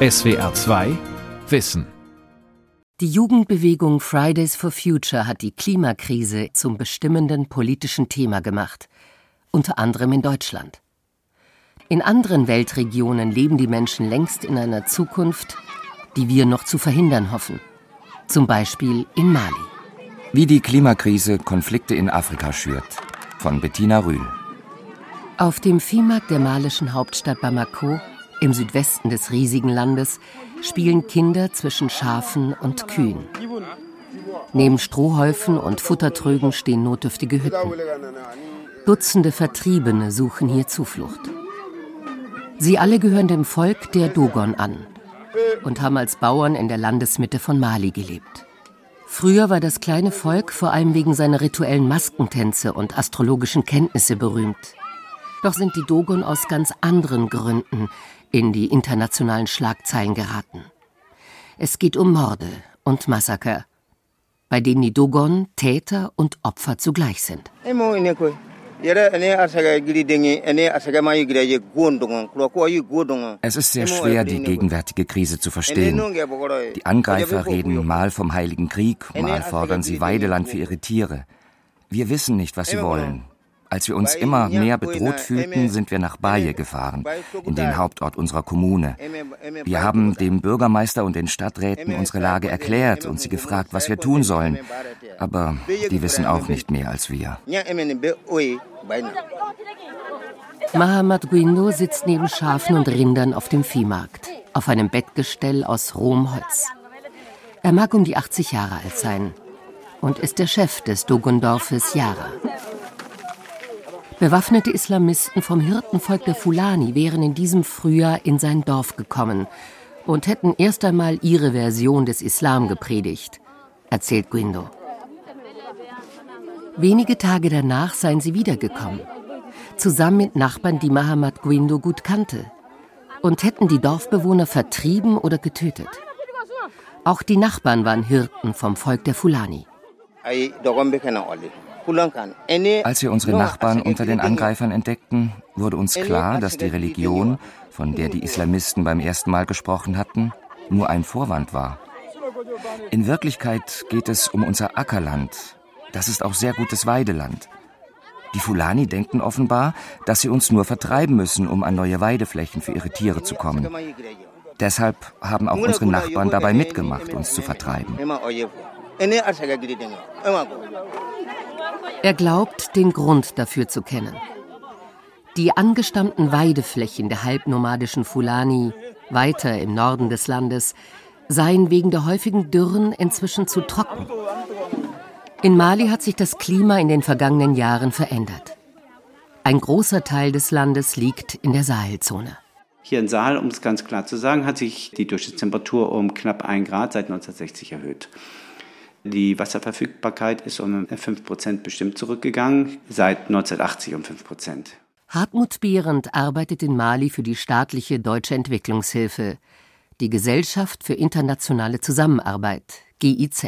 SWR 2 Wissen Die Jugendbewegung Fridays for Future hat die Klimakrise zum bestimmenden politischen Thema gemacht, unter anderem in Deutschland. In anderen Weltregionen leben die Menschen längst in einer Zukunft, die wir noch zu verhindern hoffen. Zum Beispiel in Mali. Wie die Klimakrise Konflikte in Afrika schürt. Von Bettina Rühl. Auf dem Viehmarkt der malischen Hauptstadt Bamako, im Südwesten des riesigen Landes, spielen Kinder zwischen Schafen und Kühen. Neben Strohhäufen und Futtertrögen stehen notdürftige Hütten. Dutzende Vertriebene suchen hier Zuflucht. Sie alle gehören dem Volk der Dogon an und haben als Bauern in der Landesmitte von Mali gelebt. Früher war das kleine Volk vor allem wegen seiner rituellen Maskentänze und astrologischen Kenntnisse berühmt. Doch sind die Dogon aus ganz anderen Gründen in die internationalen Schlagzeilen geraten. Es geht um Morde und Massaker, bei denen die Dogon Täter und Opfer zugleich sind. Es ist sehr schwer, die gegenwärtige Krise zu verstehen. Die Angreifer reden mal vom Heiligen Krieg, mal fordern sie Weideland für ihre Tiere. Wir wissen nicht, was sie wollen. Als wir uns immer mehr bedroht fühlten, sind wir nach Baye gefahren, in den Hauptort unserer Kommune. Wir haben dem Bürgermeister und den Stadträten unsere Lage erklärt und sie gefragt, was wir tun sollen. Aber die wissen auch nicht mehr als wir. Mahamat Guindo sitzt neben Schafen und Rindern auf dem Viehmarkt, auf einem Bettgestell aus rohem Holz. Er mag um die 80 Jahre alt sein und ist der Chef des Dogondorfes Yara. Bewaffnete Islamisten vom Hirtenvolk der Fulani wären in diesem Frühjahr in sein Dorf gekommen und hätten erst einmal ihre Version des Islam gepredigt, erzählt Guindo. Wenige Tage danach seien sie wiedergekommen, zusammen mit Nachbarn, die Mahamat Guindo gut kannte, und hätten die Dorfbewohner vertrieben oder getötet. Auch die Nachbarn waren Hirten vom Volk der Fulani. Als wir unsere Nachbarn unter den Angreifern entdeckten, wurde uns klar, dass die Religion, von der die Islamisten beim ersten Mal gesprochen hatten, nur ein Vorwand war. In Wirklichkeit geht es um unser Ackerland. Das ist auch sehr gutes Weideland. Die Fulani denken offenbar, dass sie uns nur vertreiben müssen, um an neue Weideflächen für ihre Tiere zu kommen. Deshalb haben auch unsere Nachbarn dabei mitgemacht, uns zu vertreiben. Er glaubt, den Grund dafür zu kennen. Die angestammten Weideflächen der halbnomadischen Fulani, weiter im Norden des Landes, seien wegen der häufigen Dürren inzwischen zu trocken. In Mali hat sich das Klima in den vergangenen Jahren verändert. Ein großer Teil des Landes liegt in der Sahelzone. Hier in Sahel, um es ganz klar zu sagen, hat sich die Durchschnittstemperatur um knapp 1 Grad seit 1960 erhöht. Die Wasserverfügbarkeit ist um 5% bestimmt zurückgegangen, seit 1980 um 5%. Hartmut Behrendt arbeitet in Mali für die staatliche Deutsche Entwicklungshilfe, die Gesellschaft für internationale Zusammenarbeit, GIZ.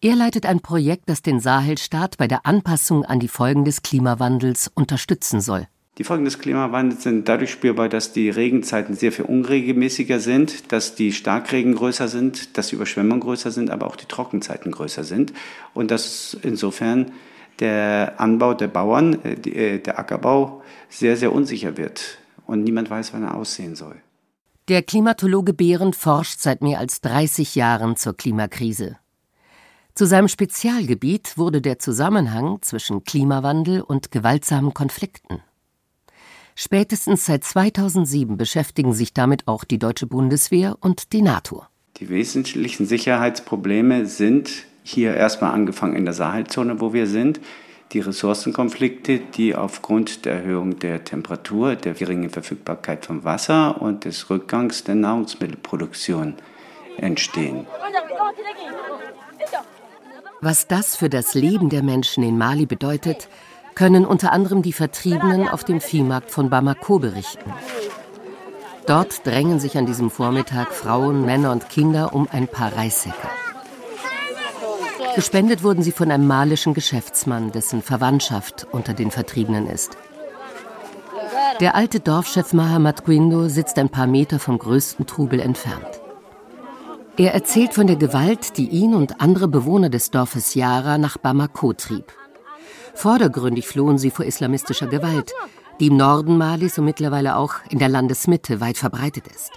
Er leitet ein Projekt, das den Sahelstaat bei der Anpassung an die Folgen des Klimawandels unterstützen soll. Die Folgen des Klimawandels sind dadurch spürbar, dass die Regenzeiten sehr viel unregelmäßiger sind, dass die Starkregen größer sind, dass die Überschwemmungen größer sind, aber auch die Trockenzeiten größer sind. Und dass insofern der Anbau der Bauern, äh, äh, der Ackerbau, sehr, sehr unsicher wird. Und niemand weiß, wann er aussehen soll. Der Klimatologe Behren forscht seit mehr als 30 Jahren zur Klimakrise. Zu seinem Spezialgebiet wurde der Zusammenhang zwischen Klimawandel und gewaltsamen Konflikten. Spätestens seit 2007 beschäftigen sich damit auch die deutsche Bundeswehr und die NATO. Die wesentlichen Sicherheitsprobleme sind hier erstmal angefangen in der Sahelzone, wo wir sind. Die Ressourcenkonflikte, die aufgrund der Erhöhung der Temperatur, der geringen Verfügbarkeit von Wasser und des Rückgangs der Nahrungsmittelproduktion entstehen. Was das für das Leben der Menschen in Mali bedeutet, können unter anderem die Vertriebenen auf dem Viehmarkt von Bamako berichten. Dort drängen sich an diesem Vormittag Frauen, Männer und Kinder um ein paar Reissäcke. Gespendet wurden sie von einem malischen Geschäftsmann, dessen Verwandtschaft unter den Vertriebenen ist. Der alte Dorfchef Mahamat Gwindo sitzt ein paar Meter vom größten Trubel entfernt. Er erzählt von der Gewalt, die ihn und andere Bewohner des Dorfes Yara nach Bamako trieb. Vordergründig flohen sie vor islamistischer Gewalt, die im Norden Malis und mittlerweile auch in der Landesmitte weit verbreitet ist.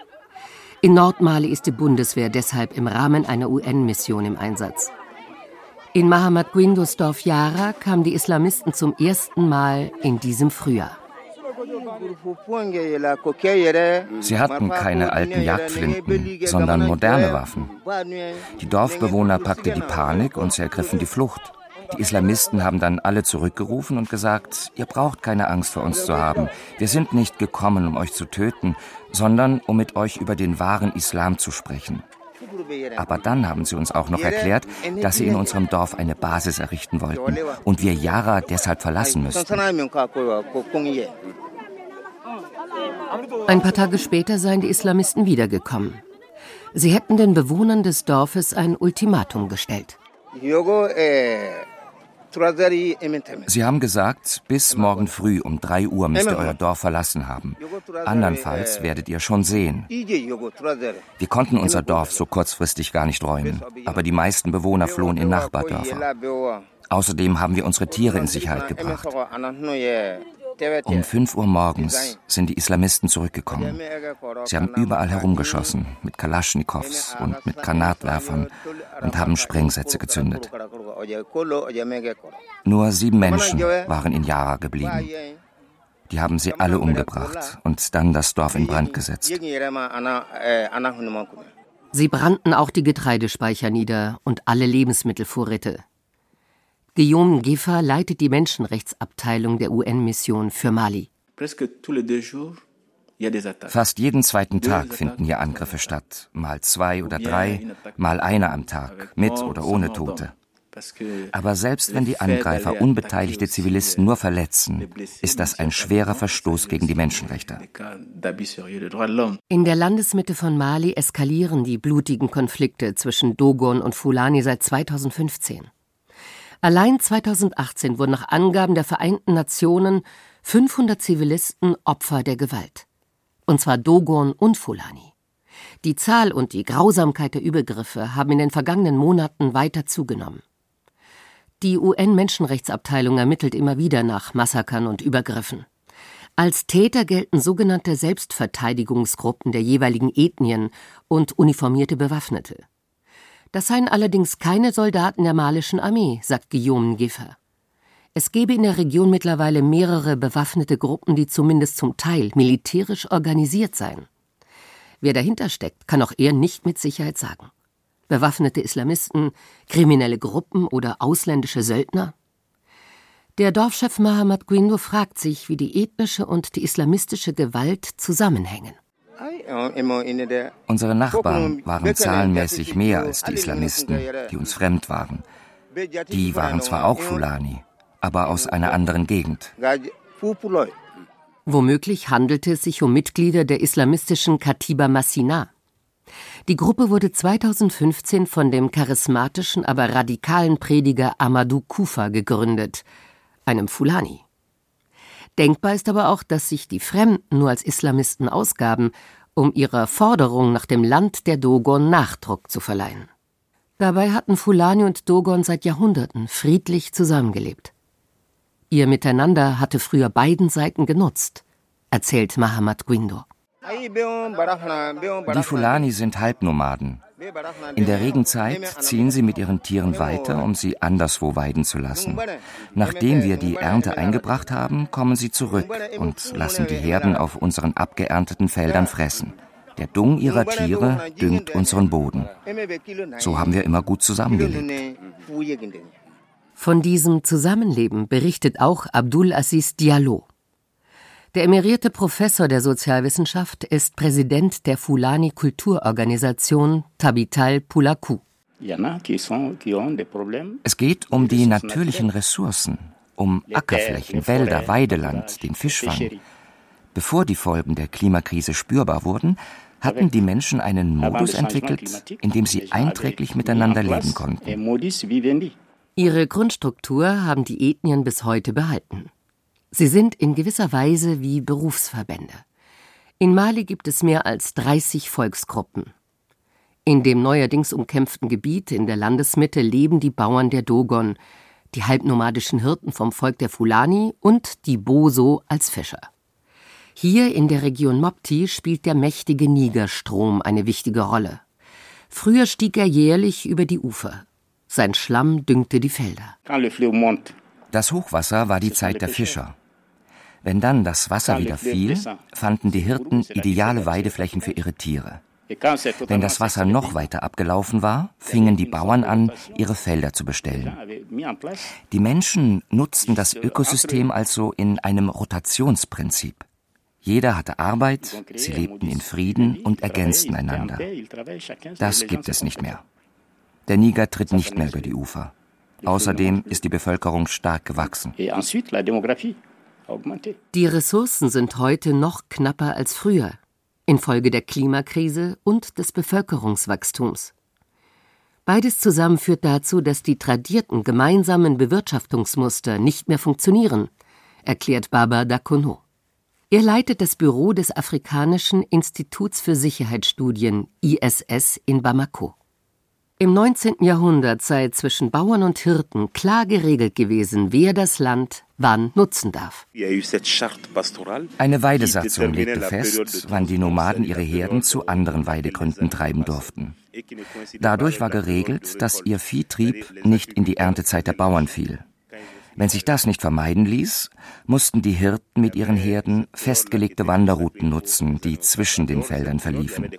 In Nordmali ist die Bundeswehr deshalb im Rahmen einer UN-Mission im Einsatz. In Mahamat Gwindos Dorf Yara kamen die Islamisten zum ersten Mal in diesem Frühjahr. Sie hatten keine alten Jagdflinten, sondern moderne Waffen. Die Dorfbewohner packte die Panik und sie ergriffen die Flucht. Die Islamisten haben dann alle zurückgerufen und gesagt, ihr braucht keine Angst vor uns zu haben. Wir sind nicht gekommen, um euch zu töten, sondern um mit euch über den wahren Islam zu sprechen. Aber dann haben sie uns auch noch erklärt, dass sie in unserem Dorf eine Basis errichten wollten und wir Yara deshalb verlassen müssten. Ein paar Tage später seien die Islamisten wiedergekommen. Sie hätten den Bewohnern des Dorfes ein Ultimatum gestellt. Sie haben gesagt, bis morgen früh um 3 Uhr müsst ihr euer Dorf verlassen haben. Andernfalls werdet ihr schon sehen. Wir konnten unser Dorf so kurzfristig gar nicht räumen, aber die meisten Bewohner flohen in Nachbardörfer. Außerdem haben wir unsere Tiere in Sicherheit gebracht. Um 5 Uhr morgens sind die Islamisten zurückgekommen. Sie haben überall herumgeschossen, mit Kalaschnikows und mit Granatwerfern und haben Sprengsätze gezündet. Nur sieben Menschen waren in Yara geblieben. Die haben sie alle umgebracht und dann das Dorf in Brand gesetzt. Sie brannten auch die Getreidespeicher nieder und alle Lebensmittelvorräte. Guillaume Giffer leitet die Menschenrechtsabteilung der UN-Mission für Mali. Fast jeden zweiten Tag finden hier Angriffe statt. Mal zwei oder drei, mal einer am Tag, mit oder ohne Tote. Aber selbst wenn die Angreifer unbeteiligte Zivilisten nur verletzen, ist das ein schwerer Verstoß gegen die Menschenrechte. In der Landesmitte von Mali eskalieren die blutigen Konflikte zwischen Dogon und Fulani seit 2015. Allein 2018 wurden nach Angaben der Vereinten Nationen 500 Zivilisten Opfer der Gewalt. Und zwar Dogon und Fulani. Die Zahl und die Grausamkeit der Übergriffe haben in den vergangenen Monaten weiter zugenommen. Die UN-Menschenrechtsabteilung ermittelt immer wieder nach Massakern und Übergriffen. Als Täter gelten sogenannte Selbstverteidigungsgruppen der jeweiligen Ethnien und uniformierte Bewaffnete. Das seien allerdings keine Soldaten der malischen Armee, sagt Guillaume Giffer. Es gebe in der Region mittlerweile mehrere bewaffnete Gruppen, die zumindest zum Teil militärisch organisiert seien. Wer dahinter steckt, kann auch er nicht mit Sicherheit sagen. Bewaffnete Islamisten, kriminelle Gruppen oder ausländische Söldner? Der Dorfchef Mahamat Gwindo fragt sich, wie die ethnische und die islamistische Gewalt zusammenhängen. Unsere Nachbarn waren zahlenmäßig mehr als die Islamisten, die uns fremd waren. Die waren zwar auch Fulani, aber aus einer anderen Gegend. Womöglich handelte es sich um Mitglieder der islamistischen Katiba Massina. Die Gruppe wurde 2015 von dem charismatischen, aber radikalen Prediger Amadou Kufa gegründet, einem Fulani. Denkbar ist aber auch, dass sich die Fremden nur als Islamisten ausgaben, um ihrer Forderung nach dem Land der Dogon Nachdruck zu verleihen. Dabei hatten Fulani und Dogon seit Jahrhunderten friedlich zusammengelebt. Ihr Miteinander hatte früher beiden Seiten genutzt, erzählt Mahamat Gwindo. Die Fulani sind Halbnomaden. In der Regenzeit ziehen sie mit ihren Tieren weiter, um sie anderswo weiden zu lassen. Nachdem wir die Ernte eingebracht haben, kommen sie zurück und lassen die Herden auf unseren abgeernteten Feldern fressen. Der Dung ihrer Tiere düngt unseren Boden. So haben wir immer gut zusammengelebt. Von diesem Zusammenleben berichtet auch Abdul Aziz Diallo. Der emerierte Professor der Sozialwissenschaft ist Präsident der Fulani Kulturorganisation Tabital Pulaku. Es geht um die natürlichen Ressourcen, um Ackerflächen, Wälder, Weideland, den Fischfang. Bevor die Folgen der Klimakrise spürbar wurden, hatten die Menschen einen Modus entwickelt, in dem sie einträglich miteinander leben konnten. Ihre Grundstruktur haben die Ethnien bis heute behalten. Sie sind in gewisser Weise wie Berufsverbände. In Mali gibt es mehr als 30 Volksgruppen. In dem neuerdings umkämpften Gebiet in der Landesmitte leben die Bauern der Dogon, die halbnomadischen Hirten vom Volk der Fulani und die Boso als Fischer. Hier in der Region Mopti spielt der mächtige Nigerstrom eine wichtige Rolle. Früher stieg er jährlich über die Ufer. Sein Schlamm düngte die Felder. Das Hochwasser war die Zeit der Fischer. Wenn dann das Wasser wieder fiel, fanden die Hirten ideale Weideflächen für ihre Tiere. Wenn das Wasser noch weiter abgelaufen war, fingen die Bauern an, ihre Felder zu bestellen. Die Menschen nutzten das Ökosystem also in einem Rotationsprinzip. Jeder hatte Arbeit, sie lebten in Frieden und ergänzten einander. Das gibt es nicht mehr. Der Niger tritt nicht mehr über die Ufer. Außerdem ist die Bevölkerung stark gewachsen. Die Ressourcen sind heute noch knapper als früher, infolge der Klimakrise und des Bevölkerungswachstums. Beides zusammen führt dazu, dass die tradierten gemeinsamen Bewirtschaftungsmuster nicht mehr funktionieren, erklärt Baba Dakono. Er leitet das Büro des Afrikanischen Instituts für Sicherheitsstudien ISS in Bamako. Im 19. Jahrhundert sei zwischen Bauern und Hirten klar geregelt gewesen, wer das Land wann nutzen darf. Eine Weidesatzung legte fest, wann die Nomaden ihre Herden zu anderen Weidegründen treiben durften. Dadurch war geregelt, dass ihr Viehtrieb nicht in die Erntezeit der Bauern fiel. Wenn sich das nicht vermeiden ließ, mussten die Hirten mit ihren Herden festgelegte Wanderrouten nutzen, die zwischen den Feldern verliefen.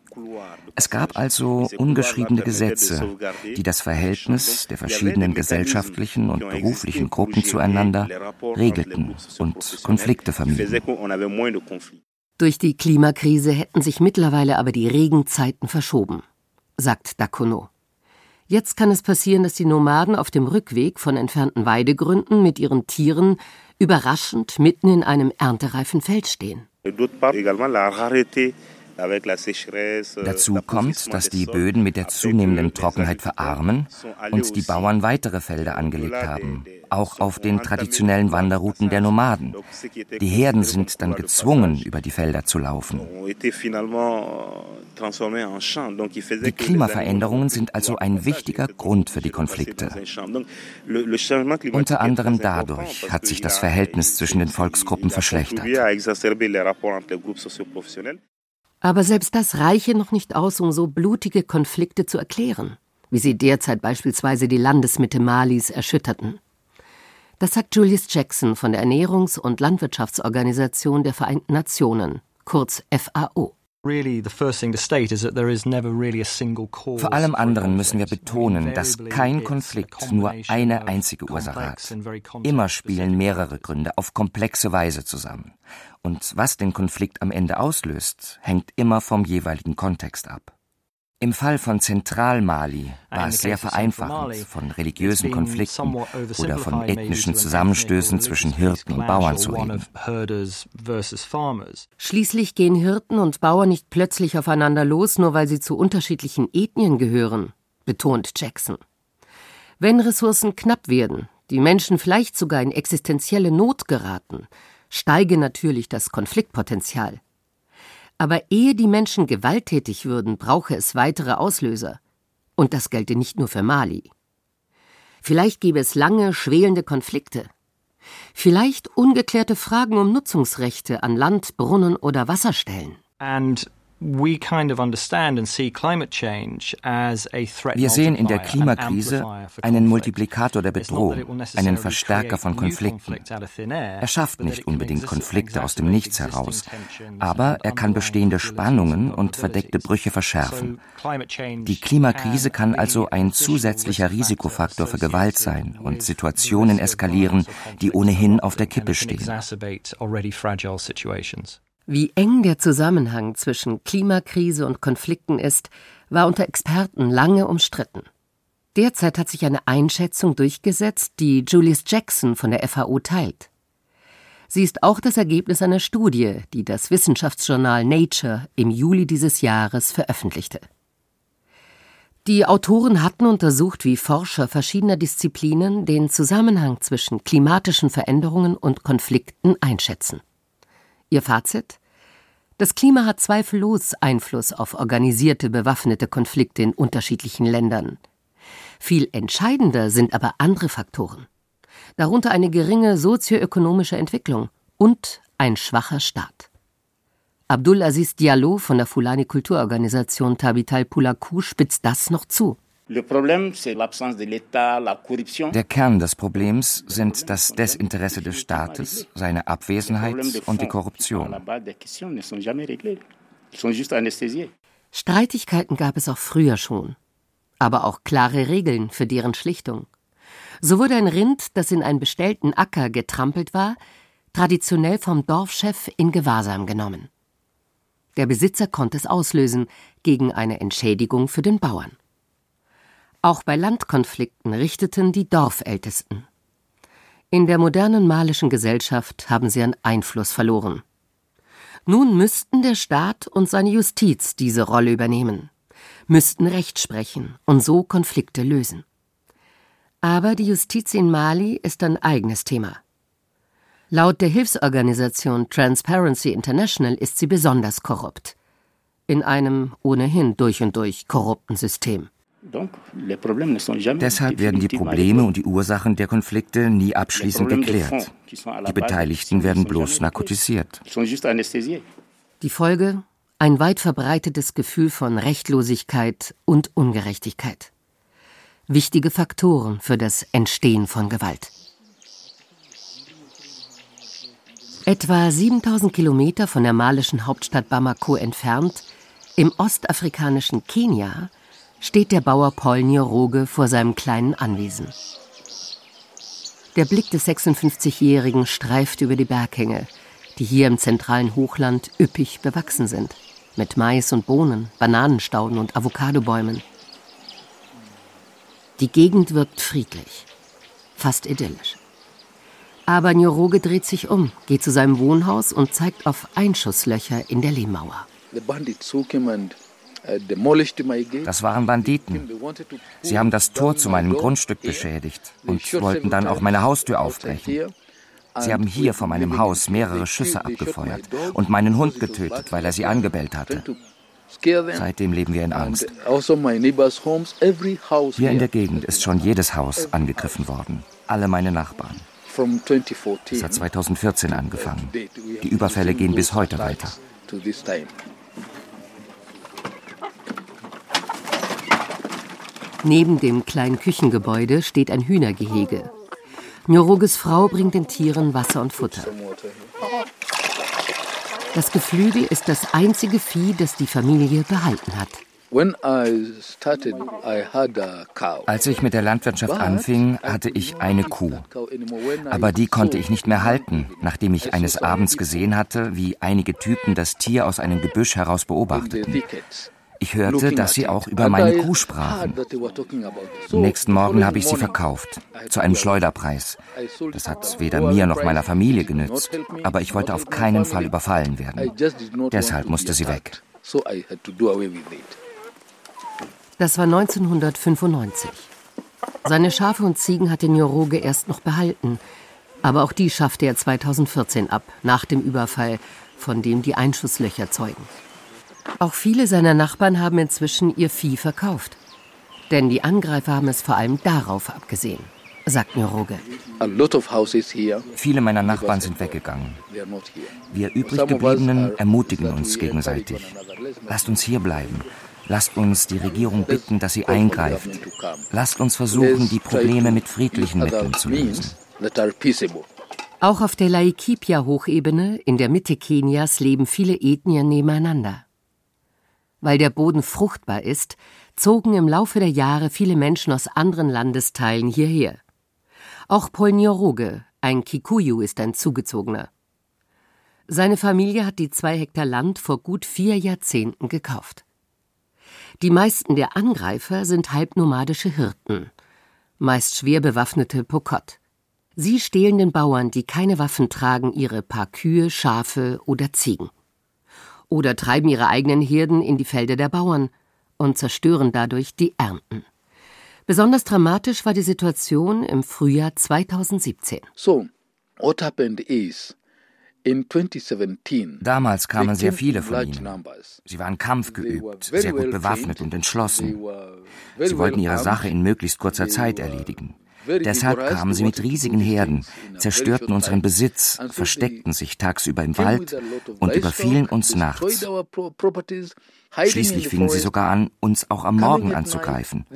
Es gab also ungeschriebene Gesetze, die das Verhältnis der verschiedenen gesellschaftlichen und beruflichen Gruppen zueinander regelten und Konflikte vermieden. Durch die Klimakrise hätten sich mittlerweile aber die Regenzeiten verschoben, sagt Dakono. Jetzt kann es passieren, dass die Nomaden auf dem Rückweg von entfernten Weidegründen mit ihren Tieren überraschend mitten in einem erntereifen Feld stehen. Dazu kommt, dass die Böden mit der zunehmenden Trockenheit verarmen und die Bauern weitere Felder angelegt haben, auch auf den traditionellen Wanderrouten der Nomaden. Die Herden sind dann gezwungen, über die Felder zu laufen. Die Klimaveränderungen sind also ein wichtiger Grund für die Konflikte. Unter anderem dadurch hat sich das Verhältnis zwischen den Volksgruppen verschlechtert. Aber selbst das reiche noch nicht aus, um so blutige Konflikte zu erklären, wie sie derzeit beispielsweise die Landesmitte Malis erschütterten. Das sagt Julius Jackson von der Ernährungs- und Landwirtschaftsorganisation der Vereinten Nationen, kurz FAO. Vor allem anderen müssen wir betonen, dass kein Konflikt nur eine einzige Ursache hat. Immer spielen mehrere Gründe auf komplexe Weise zusammen. Und was den Konflikt am Ende auslöst, hängt immer vom jeweiligen Kontext ab. Im Fall von Zentralmali war es sehr vereinfachend, von religiösen Konflikten oder von ethnischen Zusammenstößen zwischen Hirten und Bauern zu reden. Schließlich gehen Hirten und Bauern nicht plötzlich aufeinander los, nur weil sie zu unterschiedlichen Ethnien gehören, betont Jackson. Wenn Ressourcen knapp werden, die Menschen vielleicht sogar in existenzielle Not geraten, steige natürlich das Konfliktpotenzial. Aber ehe die Menschen gewalttätig würden, brauche es weitere Auslöser. Und das gelte nicht nur für Mali. Vielleicht gäbe es lange, schwelende Konflikte. Vielleicht ungeklärte Fragen um Nutzungsrechte an Land, Brunnen oder Wasserstellen. And wir sehen in der Klimakrise einen Multiplikator der Bedrohung, einen Verstärker von Konflikten. Er schafft nicht unbedingt Konflikte aus dem Nichts heraus, aber er kann bestehende Spannungen und verdeckte Brüche verschärfen. Die Klimakrise kann also ein zusätzlicher Risikofaktor für Gewalt sein und Situationen eskalieren, die ohnehin auf der Kippe stehen. Wie eng der Zusammenhang zwischen Klimakrise und Konflikten ist, war unter Experten lange umstritten. Derzeit hat sich eine Einschätzung durchgesetzt, die Julius Jackson von der FAO teilt. Sie ist auch das Ergebnis einer Studie, die das Wissenschaftsjournal Nature im Juli dieses Jahres veröffentlichte. Die Autoren hatten untersucht, wie Forscher verschiedener Disziplinen den Zusammenhang zwischen klimatischen Veränderungen und Konflikten einschätzen. Ihr Fazit? Das Klima hat zweifellos Einfluss auf organisierte bewaffnete Konflikte in unterschiedlichen Ländern. Viel entscheidender sind aber andere Faktoren, darunter eine geringe sozioökonomische Entwicklung und ein schwacher Staat. Abdul Aziz Diallo von der Fulani Kulturorganisation Tabital Pulaku spitzt das noch zu. Der Kern des Problems sind das Desinteresse des Staates, seine Abwesenheit und die Korruption. Streitigkeiten gab es auch früher schon, aber auch klare Regeln für deren Schlichtung. So wurde ein Rind, das in einen bestellten Acker getrampelt war, traditionell vom Dorfchef in Gewahrsam genommen. Der Besitzer konnte es auslösen gegen eine Entschädigung für den Bauern. Auch bei Landkonflikten richteten die Dorfältesten. In der modernen malischen Gesellschaft haben sie an Einfluss verloren. Nun müssten der Staat und seine Justiz diese Rolle übernehmen, müssten Recht sprechen und so Konflikte lösen. Aber die Justiz in Mali ist ein eigenes Thema. Laut der Hilfsorganisation Transparency International ist sie besonders korrupt. In einem ohnehin durch und durch korrupten System. Deshalb werden die Probleme und die Ursachen der Konflikte nie abschließend geklärt. Die Beteiligten werden bloß narkotisiert. Die Folge? Ein weit verbreitetes Gefühl von Rechtlosigkeit und Ungerechtigkeit. Wichtige Faktoren für das Entstehen von Gewalt. Etwa 7000 Kilometer von der malischen Hauptstadt Bamako entfernt, im ostafrikanischen Kenia, steht der Bauer Paul Nyoroge vor seinem kleinen Anwesen. Der Blick des 56-Jährigen streift über die Berghänge, die hier im zentralen Hochland üppig bewachsen sind, mit Mais und Bohnen, Bananenstauden und Avocadobäumen. Die Gegend wirkt friedlich, fast idyllisch. Aber Nyoroge dreht sich um, geht zu seinem Wohnhaus und zeigt auf Einschusslöcher in der Lehmmauer. Uh, das waren Banditen. Sie haben das Tor zu meinem Grundstück beschädigt und wollten dann auch meine Haustür aufbrechen. Sie haben hier vor meinem Haus mehrere Schüsse abgefeuert und meinen Hund getötet, weil er sie angebellt hatte. Seitdem leben wir in Angst. Also hier in der Gegend ist schon jedes Haus angegriffen worden. Alle meine Nachbarn. Es hat 2014 angefangen. Die Überfälle gehen bis heute weiter. Neben dem kleinen Küchengebäude steht ein Hühnergehege. Nyoroges Frau bringt den Tieren Wasser und Futter. Das Geflügel ist das einzige Vieh, das die Familie behalten hat. Als ich mit der Landwirtschaft anfing, hatte ich eine Kuh. Aber die konnte ich nicht mehr halten, nachdem ich eines Abends gesehen hatte, wie einige Typen das Tier aus einem Gebüsch heraus beobachteten. Ich hörte, dass sie auch über meine Kuh sprachen. Am nächsten Morgen habe ich sie verkauft, zu einem Schleuderpreis. Das hat weder mir noch meiner Familie genützt, aber ich wollte auf keinen Fall überfallen werden. Deshalb musste sie weg. Das war 1995. Seine Schafe und Ziegen hatte Nyoroge erst noch behalten, aber auch die schaffte er 2014 ab, nach dem Überfall, von dem die Einschusslöcher zeugen. Auch viele seiner Nachbarn haben inzwischen ihr Vieh verkauft. Denn die Angreifer haben es vor allem darauf abgesehen, sagt Nyoroge. Viele meiner Nachbarn sind weggegangen. Wir übriggebliebenen ermutigen uns gegenseitig. Lasst uns hier bleiben. Lasst uns die Regierung bitten, dass sie eingreift. Lasst uns versuchen, die Probleme mit friedlichen Mitteln zu lösen. Auch auf der Laikipia-Hochebene in der Mitte Kenias leben viele Ethnien nebeneinander. Weil der Boden fruchtbar ist, zogen im Laufe der Jahre viele Menschen aus anderen Landesteilen hierher. Auch Paul Nyoroge, ein Kikuyu, ist ein Zugezogener. Seine Familie hat die zwei Hektar Land vor gut vier Jahrzehnten gekauft. Die meisten der Angreifer sind halbnomadische Hirten, meist schwer bewaffnete Pokot. Sie stehlen den Bauern, die keine Waffen tragen, ihre paar Kühe, Schafe oder Ziegen. Oder treiben ihre eigenen Herden in die Felder der Bauern und zerstören dadurch die Ernten. Besonders dramatisch war die Situation im Frühjahr 2017. So, what happened is Damals kamen sehr viele von ihnen. Sie waren kampfgeübt, sehr gut bewaffnet und entschlossen. Sie wollten ihre Sache in möglichst kurzer Zeit erledigen. Deshalb kamen sie mit riesigen Herden, zerstörten unseren Besitz, versteckten sich tagsüber im Wald und überfielen uns nachts. Schließlich fingen sie sogar an, uns auch am Morgen anzugreifen.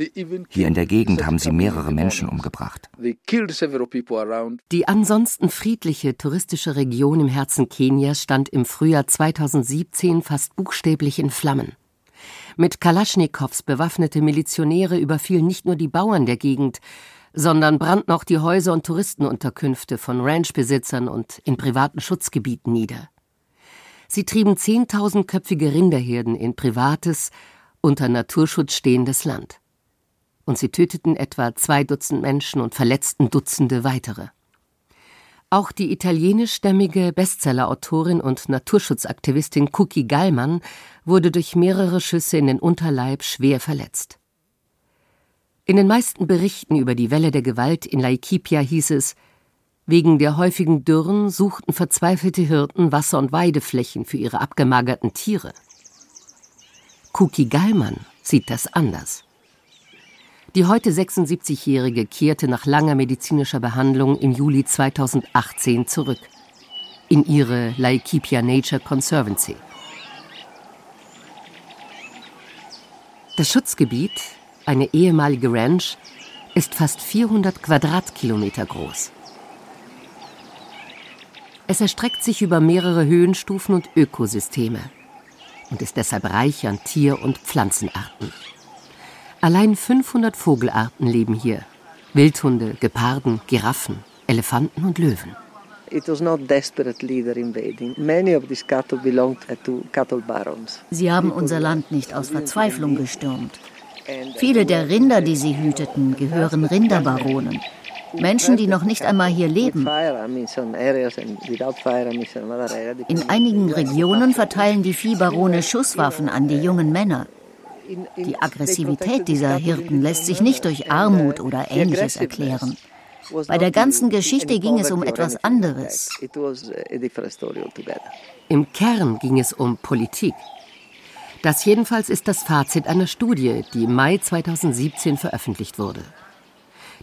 Hier in der Gegend haben sie mehrere Menschen umgebracht. Die ansonsten friedliche touristische Region im Herzen Kenias stand im Frühjahr 2017 fast buchstäblich in Flammen. Mit Kalaschnikows bewaffnete Milizionäre überfielen nicht nur die Bauern der Gegend, sondern brannten auch die Häuser und Touristenunterkünfte von Ranchbesitzern und in privaten Schutzgebieten nieder. Sie trieben zehntausendköpfige Rinderherden in privates, unter Naturschutz stehendes Land. Und sie töteten etwa zwei Dutzend Menschen und verletzten Dutzende weitere. Auch die italienischstämmige Bestsellerautorin und Naturschutzaktivistin Cookie Gallmann wurde durch mehrere Schüsse in den Unterleib schwer verletzt. In den meisten Berichten über die Welle der Gewalt in Laikipia hieß es, wegen der häufigen Dürren suchten verzweifelte Hirten Wasser- und Weideflächen für ihre abgemagerten Tiere. Kuki Gallmann sieht das anders. Die heute 76-Jährige kehrte nach langer medizinischer Behandlung im Juli 2018 zurück in ihre Laikipia Nature Conservancy. Das Schutzgebiet, eine ehemalige Ranch, ist fast 400 Quadratkilometer groß. Es erstreckt sich über mehrere Höhenstufen und Ökosysteme und ist deshalb reich an Tier- und Pflanzenarten. Allein 500 Vogelarten leben hier. Wildhunde, Geparden, Giraffen, Elefanten und Löwen. Sie haben unser Land nicht aus Verzweiflung gestürmt. Viele der Rinder, die sie hüteten, gehören Rinderbaronen. Menschen, die noch nicht einmal hier leben. In einigen Regionen verteilen die Viehbarone Schusswaffen an die jungen Männer. Die Aggressivität dieser Hirten lässt sich nicht durch Armut oder Ähnliches erklären. Bei der ganzen Geschichte ging es um etwas anderes. Im Kern ging es um Politik. Das jedenfalls ist das Fazit einer Studie, die im Mai 2017 veröffentlicht wurde.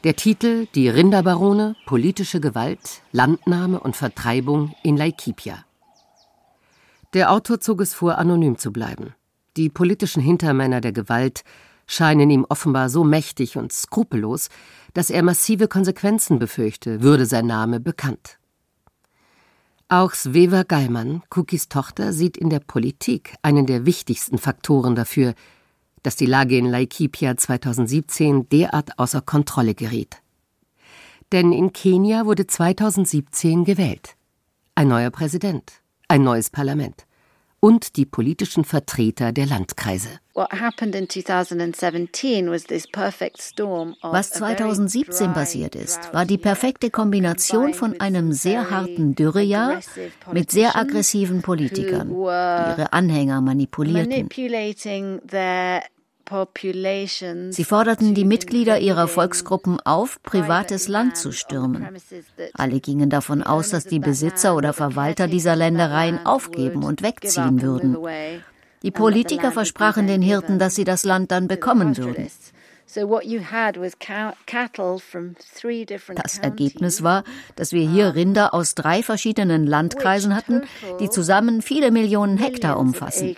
Der Titel Die Rinderbarone, politische Gewalt, Landnahme und Vertreibung in Laikipia. Der Autor zog es vor, anonym zu bleiben. Die politischen Hintermänner der Gewalt scheinen ihm offenbar so mächtig und skrupellos, dass er massive Konsequenzen befürchte, würde sein Name bekannt. Auch Sveva Gallmann, Cookies Tochter, sieht in der Politik einen der wichtigsten Faktoren dafür, dass die Lage in Laikipia 2017 derart außer Kontrolle geriet. Denn in Kenia wurde 2017 gewählt. Ein neuer Präsident, ein neues Parlament und die politischen Vertreter der Landkreise. Was 2017 passiert ist, war die perfekte Kombination von einem sehr harten Dürrejahr mit sehr aggressiven Politikern, die ihre Anhänger manipulierten. Sie forderten die Mitglieder ihrer Volksgruppen auf, privates Land zu stürmen. Alle gingen davon aus, dass die Besitzer oder Verwalter dieser Ländereien aufgeben und wegziehen würden. Die Politiker versprachen den Hirten, dass sie das Land dann bekommen würden. Das Ergebnis war, dass wir hier Rinder aus drei verschiedenen Landkreisen hatten, die zusammen viele Millionen Hektar umfassen.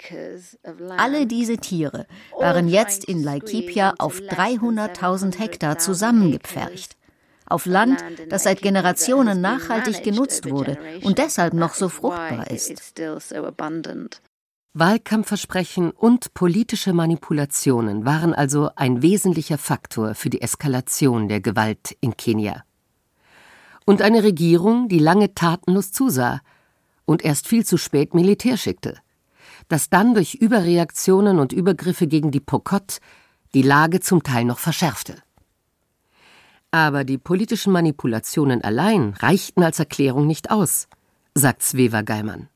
Alle diese Tiere waren jetzt in Laikipia auf 300.000 Hektar zusammengepfercht. Auf Land, das seit Generationen nachhaltig genutzt wurde und deshalb noch so fruchtbar ist. Wahlkampfversprechen und politische Manipulationen waren also ein wesentlicher Faktor für die Eskalation der Gewalt in Kenia. Und eine Regierung, die lange tatenlos zusah und erst viel zu spät Militär schickte, das dann durch Überreaktionen und Übergriffe gegen die Pokot die Lage zum Teil noch verschärfte. Aber die politischen Manipulationen allein reichten als Erklärung nicht aus, sagt Sveva Geimann.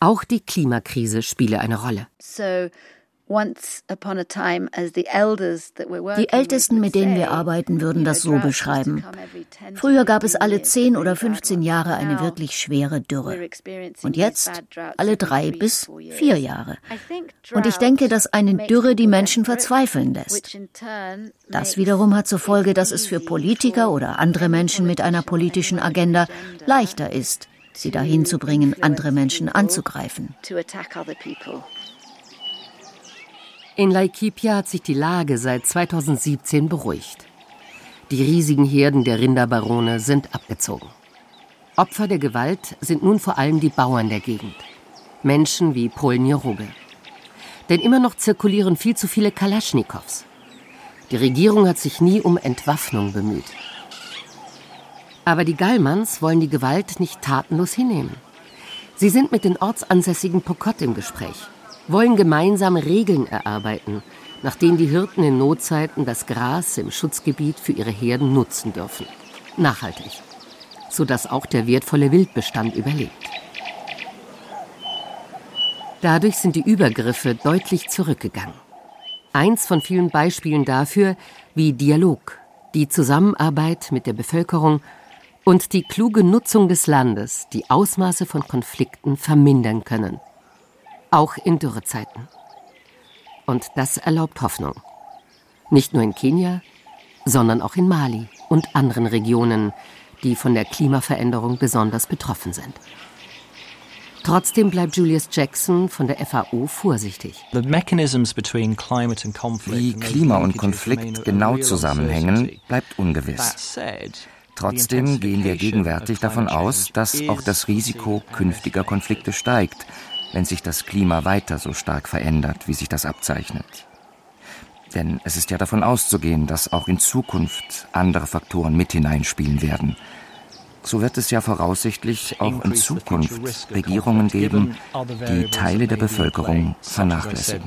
Auch die Klimakrise spiele eine Rolle. Die Ältesten, mit denen wir arbeiten, würden das so beschreiben. Früher gab es alle 10 oder 15 Jahre eine wirklich schwere Dürre. Und jetzt alle drei bis vier Jahre. Und ich denke, dass eine Dürre die Menschen verzweifeln lässt. Das wiederum hat zur Folge, dass es für Politiker oder andere Menschen mit einer politischen Agenda leichter ist, sie dahin zu bringen, andere Menschen anzugreifen. In Laikipia hat sich die Lage seit 2017 beruhigt. Die riesigen Herden der Rinderbarone sind abgezogen. Opfer der Gewalt sind nun vor allem die Bauern der Gegend. Menschen wie Polnir Rubel. Denn immer noch zirkulieren viel zu viele Kalaschnikows. Die Regierung hat sich nie um Entwaffnung bemüht. Aber die Gallmanns wollen die Gewalt nicht tatenlos hinnehmen. Sie sind mit den ortsansässigen Pokot im Gespräch wollen gemeinsam Regeln erarbeiten, nach denen die Hirten in Notzeiten das Gras im Schutzgebiet für ihre Herden nutzen dürfen. Nachhaltig, sodass auch der wertvolle Wildbestand überlebt. Dadurch sind die Übergriffe deutlich zurückgegangen. Eins von vielen Beispielen dafür, wie Dialog, die Zusammenarbeit mit der Bevölkerung und die kluge Nutzung des Landes die Ausmaße von Konflikten vermindern können auch in Dürrezeiten. Und das erlaubt Hoffnung. Nicht nur in Kenia, sondern auch in Mali und anderen Regionen, die von der Klimaveränderung besonders betroffen sind. Trotzdem bleibt Julius Jackson von der FAO vorsichtig. Wie Klima und Konflikt genau zusammenhängen, bleibt ungewiss. Trotzdem gehen wir gegenwärtig davon aus, dass auch das Risiko künftiger Konflikte steigt, wenn sich das Klima weiter so stark verändert, wie sich das abzeichnet. Denn es ist ja davon auszugehen, dass auch in Zukunft andere Faktoren mit hineinspielen werden. So wird es ja voraussichtlich auch in Zukunft Regierungen geben, die Teile der Bevölkerung vernachlässigen.